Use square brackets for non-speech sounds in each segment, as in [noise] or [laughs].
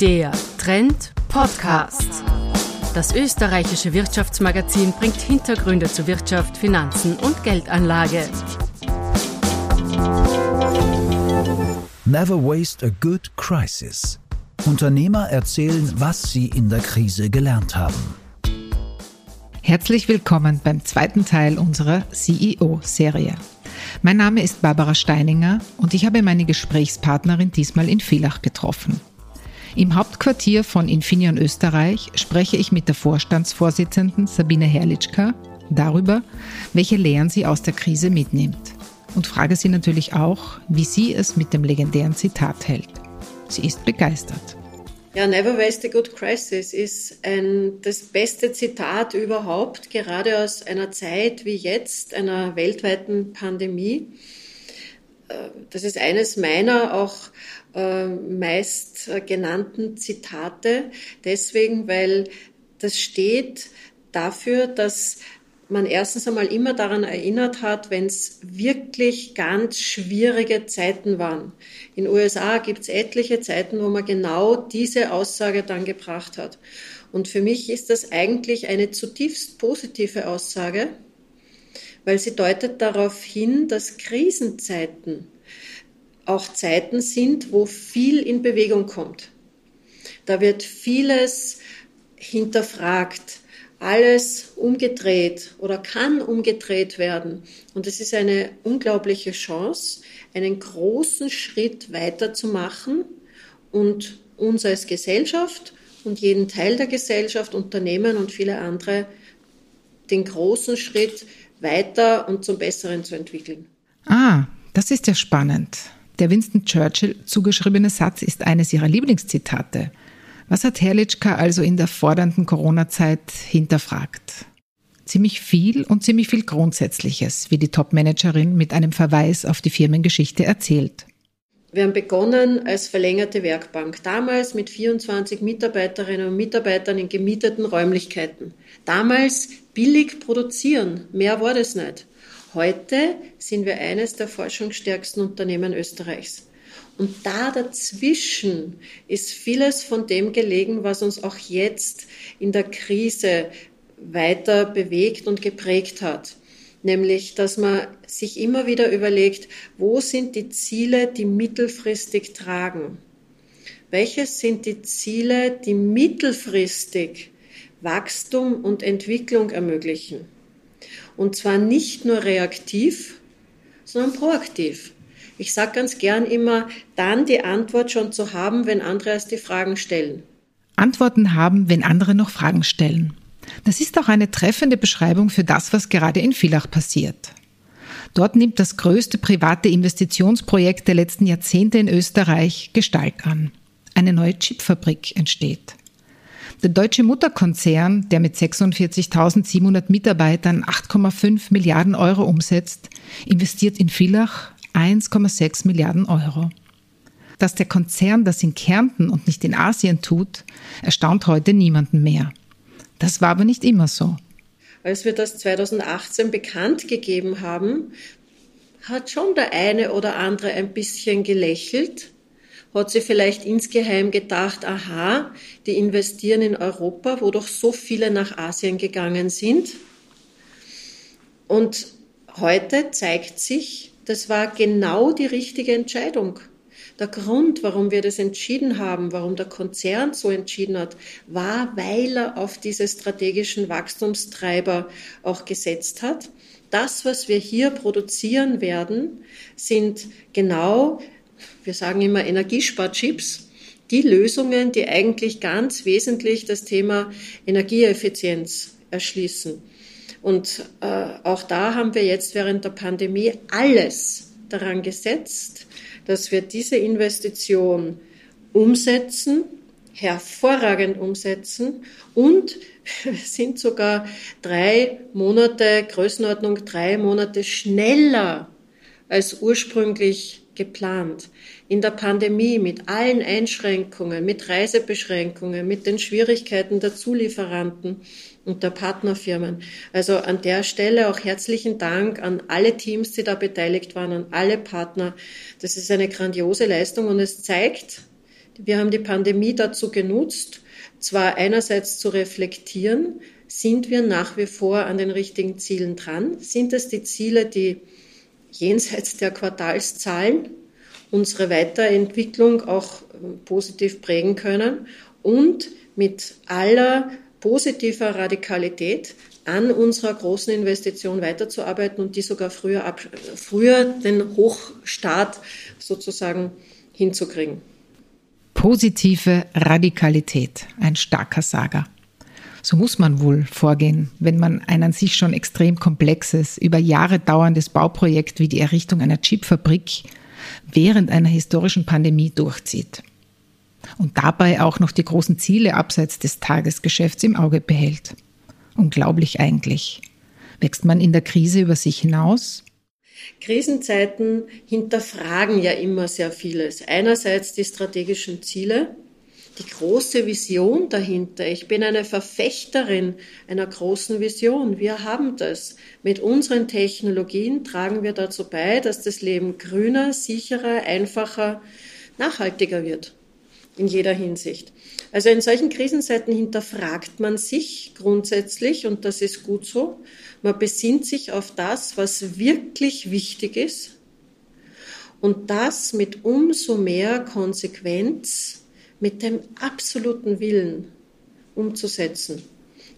Der Trend Podcast. Das österreichische Wirtschaftsmagazin bringt Hintergründe zu Wirtschaft, Finanzen und Geldanlage. Never waste a good crisis. Unternehmer erzählen, was sie in der Krise gelernt haben. Herzlich willkommen beim zweiten Teil unserer CEO-Serie. Mein Name ist Barbara Steininger und ich habe meine Gesprächspartnerin diesmal in Villach getroffen. Im Hauptquartier von Infineon Österreich spreche ich mit der Vorstandsvorsitzenden Sabine Herrlichka darüber, welche Lehren sie aus der Krise mitnimmt. Und frage sie natürlich auch, wie sie es mit dem legendären Zitat hält. Sie ist begeistert. Ja, Never Waste a Good Crisis ist ein, das beste Zitat überhaupt, gerade aus einer Zeit wie jetzt, einer weltweiten Pandemie. Äh, das ist eines meiner auch meist genannten Zitate, deswegen, weil das steht dafür, dass man erstens einmal immer daran erinnert hat, wenn es wirklich ganz schwierige Zeiten waren. In den USA gibt es etliche Zeiten, wo man genau diese Aussage dann gebracht hat. Und für mich ist das eigentlich eine zutiefst positive Aussage, weil sie deutet darauf hin, dass Krisenzeiten auch Zeiten sind, wo viel in Bewegung kommt. Da wird vieles hinterfragt alles umgedreht oder kann umgedreht werden. Und es ist eine unglaubliche Chance, einen großen Schritt weiterzumachen und uns als Gesellschaft und jeden Teil der Gesellschaft, Unternehmen und viele andere den großen Schritt weiter und zum Besseren zu entwickeln. Ah, das ist ja spannend. Der Winston Churchill zugeschriebene Satz ist eines ihrer Lieblingszitate. Was hat Herrlichka also in der fordernden Corona-Zeit hinterfragt? Ziemlich viel und ziemlich viel Grundsätzliches, wie die Top-Managerin mit einem Verweis auf die Firmengeschichte erzählt. Wir haben begonnen als verlängerte Werkbank, damals mit 24 Mitarbeiterinnen und Mitarbeitern in gemieteten Räumlichkeiten. Damals billig produzieren, mehr war das nicht. Heute sind wir eines der forschungsstärksten Unternehmen Österreichs. Und da dazwischen ist vieles von dem gelegen, was uns auch jetzt in der Krise weiter bewegt und geprägt hat. Nämlich, dass man sich immer wieder überlegt, wo sind die Ziele, die mittelfristig tragen? Welches sind die Ziele, die mittelfristig Wachstum und Entwicklung ermöglichen? Und zwar nicht nur reaktiv, sondern proaktiv. Ich sage ganz gern immer, dann die Antwort schon zu haben, wenn andere erst die Fragen stellen. Antworten haben, wenn andere noch Fragen stellen. Das ist auch eine treffende Beschreibung für das, was gerade in Villach passiert. Dort nimmt das größte private Investitionsprojekt der letzten Jahrzehnte in Österreich Gestalt an. Eine neue Chipfabrik entsteht. Der deutsche Mutterkonzern, der mit 46.700 Mitarbeitern 8,5 Milliarden Euro umsetzt, investiert in Villach 1,6 Milliarden Euro. Dass der Konzern das in Kärnten und nicht in Asien tut, erstaunt heute niemanden mehr. Das war aber nicht immer so. Als wir das 2018 bekannt gegeben haben, hat schon der eine oder andere ein bisschen gelächelt, hat sie vielleicht insgeheim gedacht, aha, die investieren in Europa, wo doch so viele nach Asien gegangen sind. Und heute zeigt sich, das war genau die richtige Entscheidung. Der Grund, warum wir das entschieden haben, warum der Konzern so entschieden hat, war, weil er auf diese strategischen Wachstumstreiber auch gesetzt hat. Das, was wir hier produzieren werden, sind genau, wir sagen immer Energiesparchips, die Lösungen, die eigentlich ganz wesentlich das Thema Energieeffizienz erschließen. Und äh, auch da haben wir jetzt während der Pandemie alles daran gesetzt, dass wir diese Investition umsetzen, hervorragend umsetzen und [laughs] sind sogar drei Monate, Größenordnung drei Monate schneller als ursprünglich geplant. In der Pandemie mit allen Einschränkungen, mit Reisebeschränkungen, mit den Schwierigkeiten der Zulieferanten und der Partnerfirmen. Also an der Stelle auch herzlichen Dank an alle Teams, die da beteiligt waren, an alle Partner. Das ist eine grandiose Leistung und es zeigt, Wir haben die Pandemie dazu genutzt, zwar einerseits zu reflektieren, sind wir nach wie vor an den richtigen Zielen dran? Sind es die Ziele, die jenseits der Quartalszahlen unsere Weiterentwicklung auch positiv prägen können und mit aller positiver Radikalität an unserer großen Investition weiterzuarbeiten und die sogar früher, ab, früher den Hochstart sozusagen hinzukriegen. Positive Radikalität, ein starker Sager. So muss man wohl vorgehen, wenn man ein an sich schon extrem komplexes, über Jahre dauerndes Bauprojekt wie die Errichtung einer Chipfabrik während einer historischen Pandemie durchzieht und dabei auch noch die großen Ziele abseits des Tagesgeschäfts im Auge behält. Unglaublich eigentlich. Wächst man in der Krise über sich hinaus? Krisenzeiten hinterfragen ja immer sehr vieles. Einerseits die strategischen Ziele, die große Vision dahinter. Ich bin eine Verfechterin einer großen Vision. Wir haben das. Mit unseren Technologien tragen wir dazu bei, dass das Leben grüner, sicherer, einfacher, nachhaltiger wird in jeder Hinsicht. Also in solchen Krisenzeiten hinterfragt man sich grundsätzlich und das ist gut so. Man besinnt sich auf das, was wirklich wichtig ist und das mit umso mehr Konsequenz, mit dem absoluten Willen umzusetzen.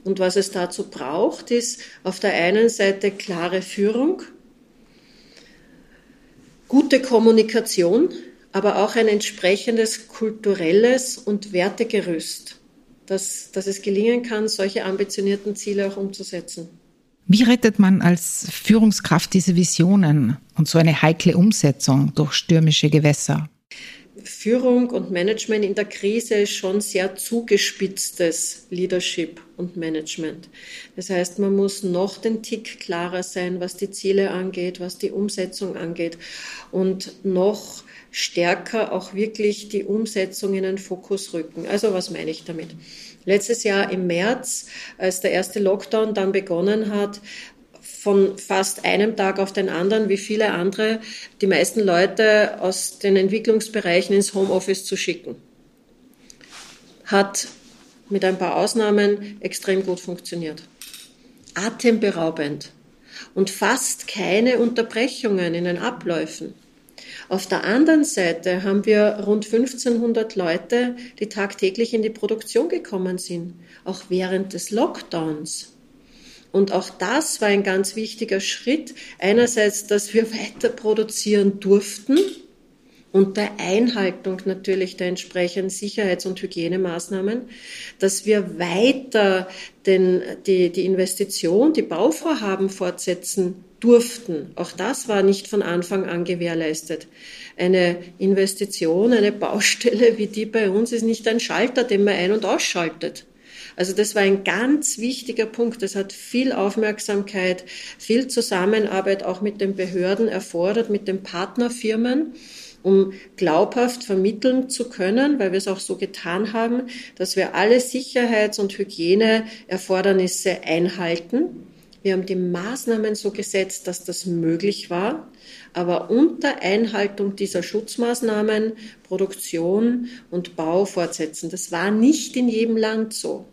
Und was es dazu braucht, ist auf der einen Seite klare Führung, gute Kommunikation, aber auch ein entsprechendes kulturelles und Wertegerüst, dass, dass es gelingen kann, solche ambitionierten Ziele auch umzusetzen. Wie rettet man als Führungskraft diese Visionen und so eine heikle Umsetzung durch stürmische Gewässer? Führung und Management in der Krise ist schon sehr zugespitztes Leadership und Management. Das heißt, man muss noch den Tick klarer sein, was die Ziele angeht, was die Umsetzung angeht und noch stärker auch wirklich die Umsetzung in den Fokus rücken. Also was meine ich damit? Letztes Jahr im März, als der erste Lockdown dann begonnen hat, von fast einem Tag auf den anderen, wie viele andere, die meisten Leute aus den Entwicklungsbereichen ins Homeoffice zu schicken. Hat mit ein paar Ausnahmen extrem gut funktioniert. Atemberaubend und fast keine Unterbrechungen in den Abläufen. Auf der anderen Seite haben wir rund 1500 Leute, die tagtäglich in die Produktion gekommen sind, auch während des Lockdowns. Und auch das war ein ganz wichtiger Schritt. Einerseits, dass wir weiter produzieren durften, unter Einhaltung natürlich der entsprechenden Sicherheits- und Hygienemaßnahmen, dass wir weiter den, die, die Investition, die Bauvorhaben fortsetzen durften. Auch das war nicht von Anfang an gewährleistet. Eine Investition, eine Baustelle wie die bei uns ist nicht ein Schalter, den man ein- und ausschaltet. Also das war ein ganz wichtiger Punkt. Das hat viel Aufmerksamkeit, viel Zusammenarbeit auch mit den Behörden erfordert, mit den Partnerfirmen um glaubhaft vermitteln zu können, weil wir es auch so getan haben, dass wir alle Sicherheits- und Hygieneerfordernisse einhalten wir haben die Maßnahmen so gesetzt, dass das möglich war, aber unter Einhaltung dieser Schutzmaßnahmen Produktion und Bau fortsetzen. Das war nicht in jedem Land so.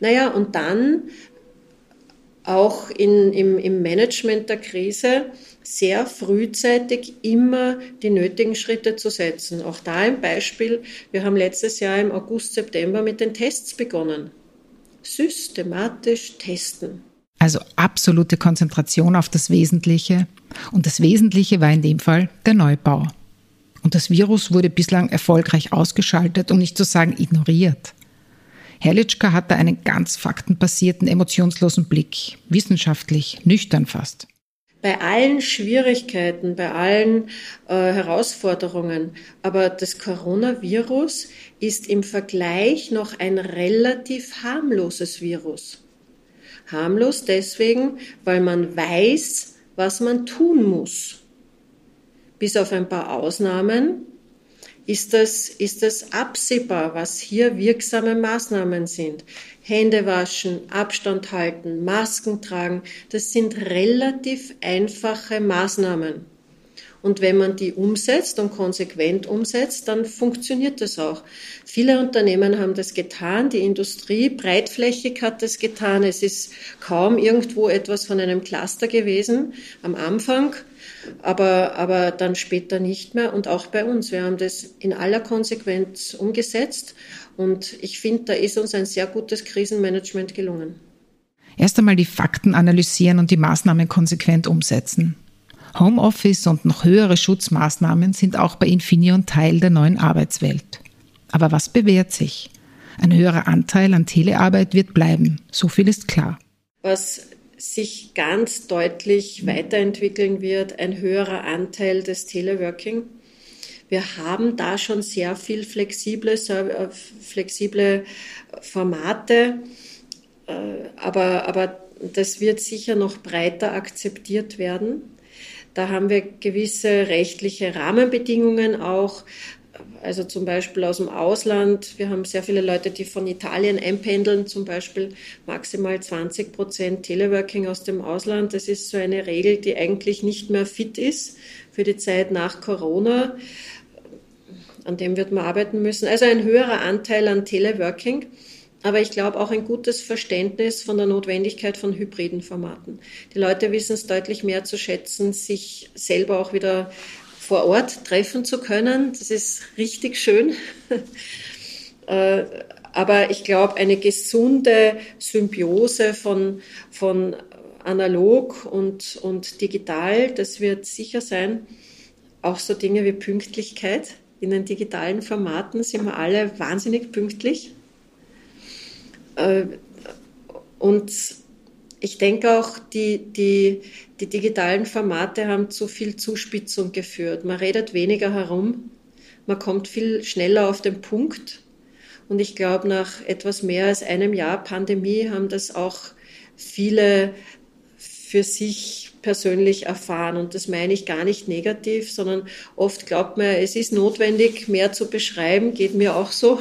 Naja, und dann auch in, im, im Management der Krise sehr frühzeitig immer die nötigen Schritte zu setzen. Auch da ein Beispiel. Wir haben letztes Jahr im August, September mit den Tests begonnen. Systematisch testen. Also absolute Konzentration auf das Wesentliche. Und das Wesentliche war in dem Fall der Neubau. Und das Virus wurde bislang erfolgreich ausgeschaltet, um nicht zu sagen ignoriert. Herrlichka hatte einen ganz faktenbasierten, emotionslosen Blick, wissenschaftlich, nüchtern fast. Bei allen Schwierigkeiten, bei allen äh, Herausforderungen, aber das Coronavirus ist im Vergleich noch ein relativ harmloses Virus. Harmlos deswegen, weil man weiß, was man tun muss. Bis auf ein paar Ausnahmen ist das, ist das absehbar, was hier wirksame Maßnahmen sind. Hände waschen, Abstand halten, Masken tragen, das sind relativ einfache Maßnahmen. Und wenn man die umsetzt und konsequent umsetzt, dann funktioniert das auch. Viele Unternehmen haben das getan, die Industrie breitflächig hat das getan. Es ist kaum irgendwo etwas von einem Cluster gewesen am Anfang, aber, aber dann später nicht mehr. Und auch bei uns. Wir haben das in aller Konsequenz umgesetzt. Und ich finde, da ist uns ein sehr gutes Krisenmanagement gelungen. Erst einmal die Fakten analysieren und die Maßnahmen konsequent umsetzen. Homeoffice und noch höhere Schutzmaßnahmen sind auch bei Infineon Teil der neuen Arbeitswelt. Aber was bewährt sich? Ein höherer Anteil an Telearbeit wird bleiben, so viel ist klar. Was sich ganz deutlich weiterentwickeln wird, ein höherer Anteil des Teleworking. Wir haben da schon sehr viel flexible, äh, flexible Formate, äh, aber, aber das wird sicher noch breiter akzeptiert werden. Da haben wir gewisse rechtliche Rahmenbedingungen auch, also zum Beispiel aus dem Ausland. Wir haben sehr viele Leute, die von Italien einpendeln, zum Beispiel maximal 20 Prozent Teleworking aus dem Ausland. Das ist so eine Regel, die eigentlich nicht mehr fit ist für die Zeit nach Corona. An dem wird man arbeiten müssen. Also ein höherer Anteil an Teleworking aber ich glaube auch ein gutes Verständnis von der Notwendigkeit von hybriden Formaten. Die Leute wissen es deutlich mehr zu schätzen, sich selber auch wieder vor Ort treffen zu können. Das ist richtig schön. [laughs] Äh, aber ich glaube, eine gesunde Symbiose von, von analog und, und digital, das wird sicher sein. Auch so Dinge wie Pünktlichkeit. In den digitalen Formaten sind wir alle wahnsinnig pünktlich. Äh, und ich denke auch, die, die, die digitalen Formate haben zu viel Zuspitzung geführt. Man redet weniger herum, man kommt viel schneller auf den Punkt. Und ich glaube, nach etwas mehr als einem Jahr Pandemie haben das auch viele für sich persönlich erfahren. Und das meine ich gar nicht negativ, sondern oft glaubt man, es ist notwendig, mehr zu beschreiben, geht mir auch so.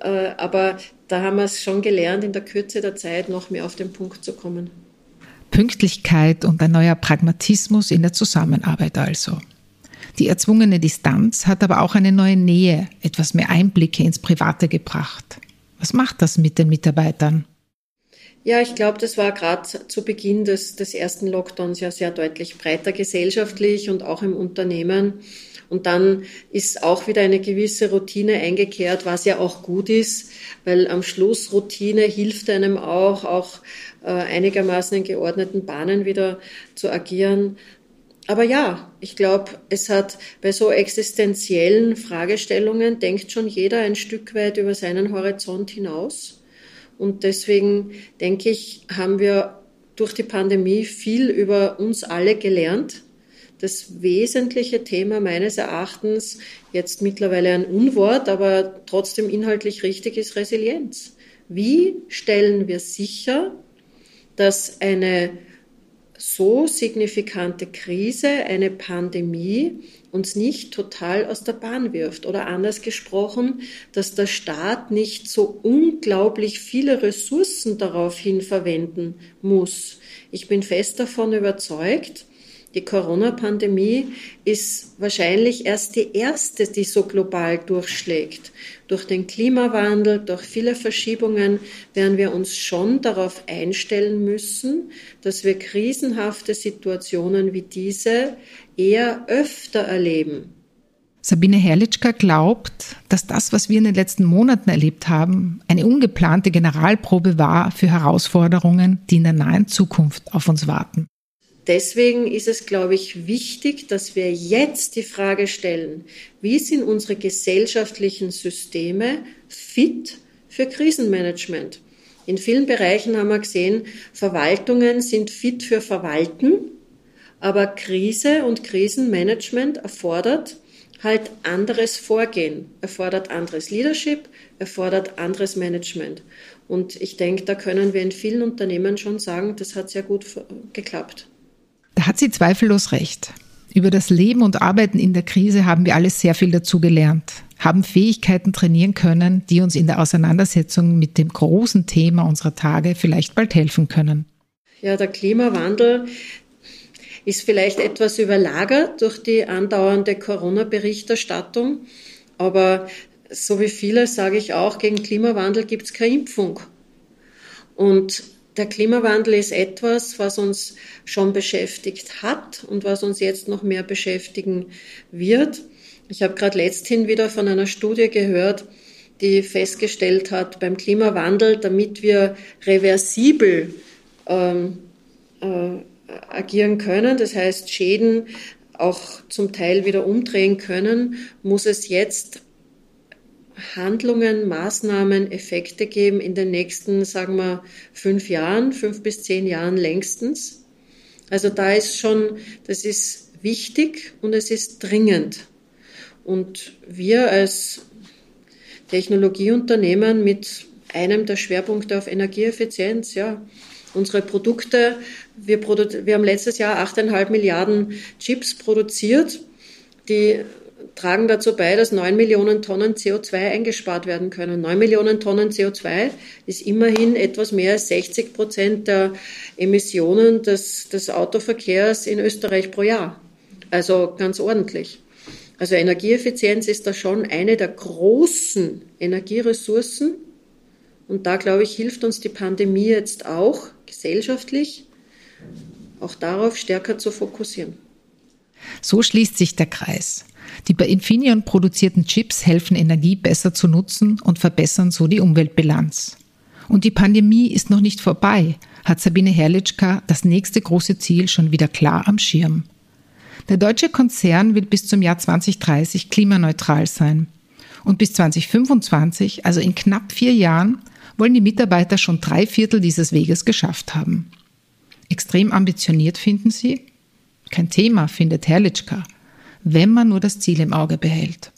Äh, aber da haben wir es schon gelernt, in der Kürze der Zeit noch mehr auf den Punkt zu kommen. Pünktlichkeit und ein neuer Pragmatismus in der Zusammenarbeit also. Die erzwungene Distanz hat aber auch eine neue Nähe, etwas mehr Einblicke ins Private gebracht. Was macht das mit den Mitarbeitern? Ja, ich glaube, das war gerade zu Beginn des, des ersten Lockdowns ja sehr deutlich breiter gesellschaftlich und auch im Unternehmen. Und dann ist auch wieder eine gewisse Routine eingekehrt, was ja auch gut ist, weil am Schluss Routine hilft einem auch, auch äh, einigermaßen in geordneten Bahnen wieder zu agieren. Aber ja, ich glaube, es hat bei so existenziellen Fragestellungen denkt schon jeder ein Stück weit über seinen Horizont hinaus. Und deswegen denke ich, haben wir durch die Pandemie viel über uns alle gelernt das wesentliche Thema meines Erachtens, jetzt mittlerweile ein Unwort, aber trotzdem inhaltlich richtig, ist Resilienz. Wie stellen wir sicher, dass eine so signifikante Krise, eine Pandemie uns nicht total aus der Bahn wirft. Oder anders gesprochen, dass der Staat nicht so unglaublich viele Ressourcen daraufhin verwenden muss. Ich bin fest davon überzeugt, die Corona-Pandemie ist wahrscheinlich erst die erste, die so global durchschlägt. Durch den Klimawandel, durch viele Verschiebungen werden wir uns schon darauf einstellen müssen, dass wir krisenhafte Situationen wie diese eher öfter erleben. Sabine Herrlichka glaubt, dass das, was wir in den letzten Monaten erlebt haben, eine ungeplante Generalprobe war für Herausforderungen, die in der nahen Zukunft auf uns warten deswegen ist es, glaube ich, wichtig, dass wir jetzt die Frage stellen, wie sind unsere gesellschaftlichen Systeme fit für Krisenmanagement? In vielen Bereichen haben wir gesehen, Verwaltungen sind fit für Verwalten, aber Krise und Krisenmanagement erfordert halt anderes Vorgehen, erfordert anderes Leadership, erfordert anderes Management. Und ich denke, da können wir in vielen Unternehmen schon sagen, das hat sehr gut geklappt. Da hat sie zweifellos recht. Über das Leben und Arbeiten in der Krise haben wir alle sehr viel dazu gelernt, haben Fähigkeiten trainieren können, die uns in der Auseinandersetzung mit dem großen Thema unserer Tage vielleicht bald helfen können. Ja, der Klimawandel, ist vielleicht etwas überlagert durch die andauernde Corona-Berichterstattung. Aber so wie viele sage ich auch, gegen Klimawandel gibt es keine Impfung. Und der Klimawandel ist etwas, was uns schon beschäftigt hat und was uns jetzt noch mehr beschäftigen wird. Ich habe gerade letzthin wieder von einer Studie gehört, die festgestellt hat, beim Klimawandel, damit wir reversibel ähm, äh, agieren können, das heißt Schäden auch zum Teil wieder umdrehen können, muss es jetzt Handlungen, Maßnahmen, Effekte geben in den nächsten, sagen wir, fünf Jahren, fünf bis zehn Jahren längstens. Also da ist schon, das ist wichtig und es ist dringend. Und wir als Technologieunternehmen mit einem der Schwerpunkte auf Energieeffizienz, ja, unsere Produkte, wir, produ wir haben letztes Jahr 8,5 Milliarden Chips produziert, die tragen dazu bei, dass 9 Millionen Tonnen CO2 eingespart werden können. 9 Millionen Tonnen CO2 ist immerhin etwas mehr als 60 Prozent der Emissionen des, des Autoverkehrs in Österreich pro Jahr. Also ganz ordentlich. Also Energieeffizienz ist da schon eine der großen Energieressourcen. Und da, glaube ich, hilft uns die Pandemie jetzt auch gesellschaftlich, auch darauf stärker zu fokussieren. So schließt sich der Kreis. Die bei Infineon produzierten Chips helfen Energie besser zu nutzen und verbessern so die Umweltbilanz. Und die Pandemie ist noch nicht vorbei, hat Sabine Herrlichka das nächste große Ziel schon wieder klar am Schirm. Der deutsche Konzern will bis zum Jahr 2030 klimaneutral sein. Und bis 2025, also in knapp vier Jahren, wollen die Mitarbeiter schon drei Viertel dieses Weges geschafft haben. Extrem ambitioniert finden sie? Kein Thema, findet Herrlichka wenn man nur das Ziel im Auge behält.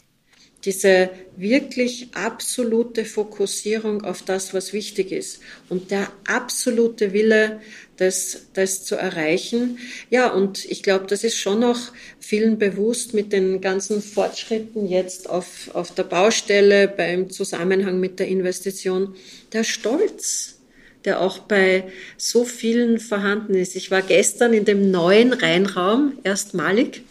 Diese wirklich absolute Fokussierung auf das, was wichtig ist und der absolute Wille, das, das zu erreichen. Ja, und ich glaube, das ist schon noch vielen bewusst mit den ganzen Fortschritten jetzt auf, auf der Baustelle beim Zusammenhang mit der Investition. Der Stolz, der auch bei so vielen vorhanden ist. Ich war gestern in dem neuen Rheinraum erstmalig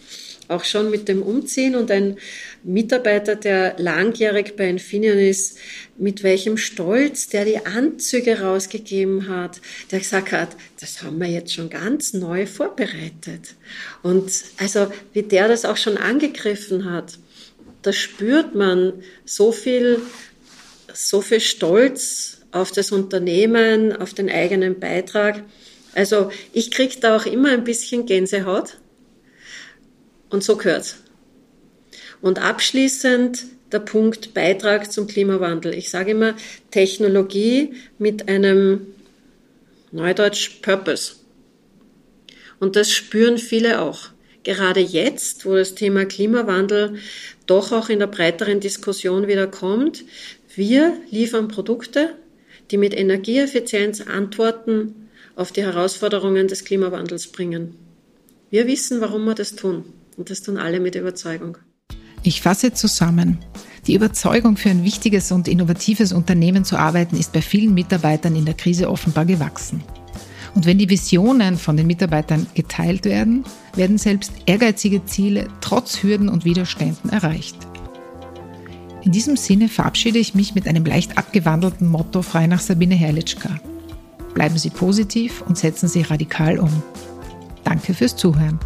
auch schon mit dem Umziehen und ein Mitarbeiter, der langjährig bei Infineon ist, mit welchem Stolz der die Anzüge rausgegeben hat, der gesagt hat, das haben wir jetzt schon ganz neu vorbereitet. Und also wie der das auch schon angegriffen hat, da spürt man so viel, so viel Stolz auf das Unternehmen, auf den eigenen Beitrag. Also ich kriege da auch immer ein bisschen Gänsehaut und so gehört's. Und abschließend der Punkt Beitrag zum Klimawandel. Ich sage immer Technologie mit einem Neudeutsch Purpose. Und das spüren viele auch. Gerade jetzt, wo das Thema Klimawandel doch auch in der breiteren Diskussion wieder kommt, wir liefern Produkte, die mit Energieeffizienz Antworten auf die Herausforderungen des Klimawandels bringen. Wir wissen, warum wir das tun. Und das tun alle mit Überzeugung. Ich fasse zusammen. Die Überzeugung, für ein wichtiges und innovatives Unternehmen zu arbeiten, ist bei vielen Mitarbeitern in der Krise offenbar gewachsen. Und wenn die Visionen von den Mitarbeitern geteilt werden, werden selbst ehrgeizige Ziele trotz Hürden und Widerständen erreicht. In diesem Sinne verabschiede ich mich mit einem leicht abgewandelten Motto frei nach Sabine Herrlichka. Bleiben Sie positiv und setzen Sie radikal um. Danke fürs Zuhören.